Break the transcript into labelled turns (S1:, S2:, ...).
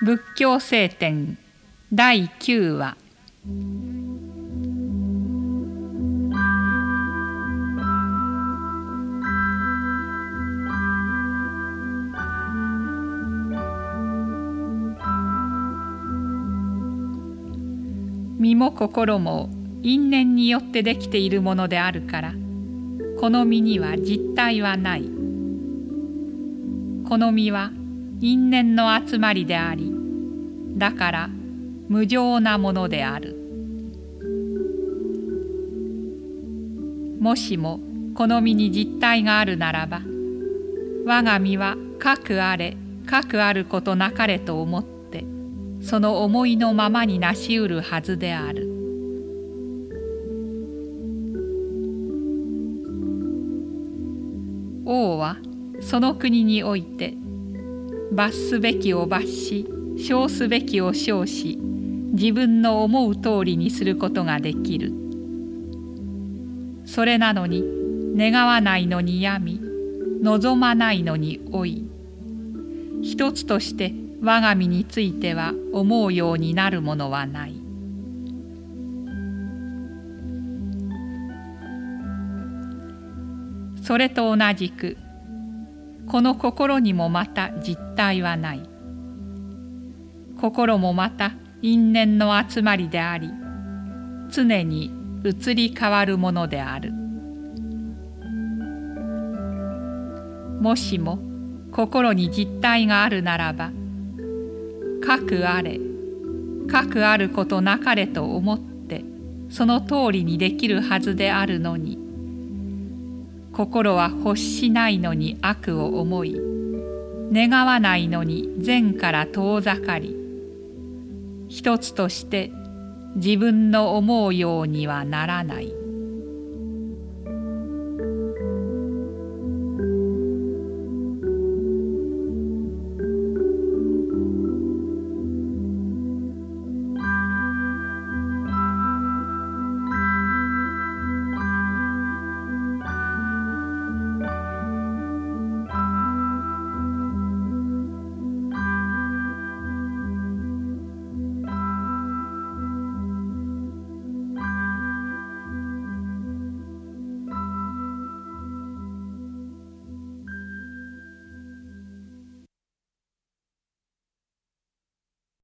S1: 仏教聖典第9話。身も心も因縁によってできているものであるからこの身には実体はない。この身は因縁の集まりでありだから無常なものである。もしもこの身に実体があるならば我が身はかくあれかくあることなかれと思ってその思いのままになしうるはずである。王はその国において罰すべきを罰し称すべきを称し自分の思う通りにすることができる。それなのに願わないのに病み望まないのに老い。一つとして我が身については思うようになるものはない。それと同じくこの心にもまた実体はない。心もまた因縁の集まりであり常に移り変わるものである。もしも心に実体があるならばかくあれかくあることなかれと思ってその通りにできるはずであるのに心は欲しないのに悪を思い願わないのに善から遠ざかり一つとして自分の思うようにはならない。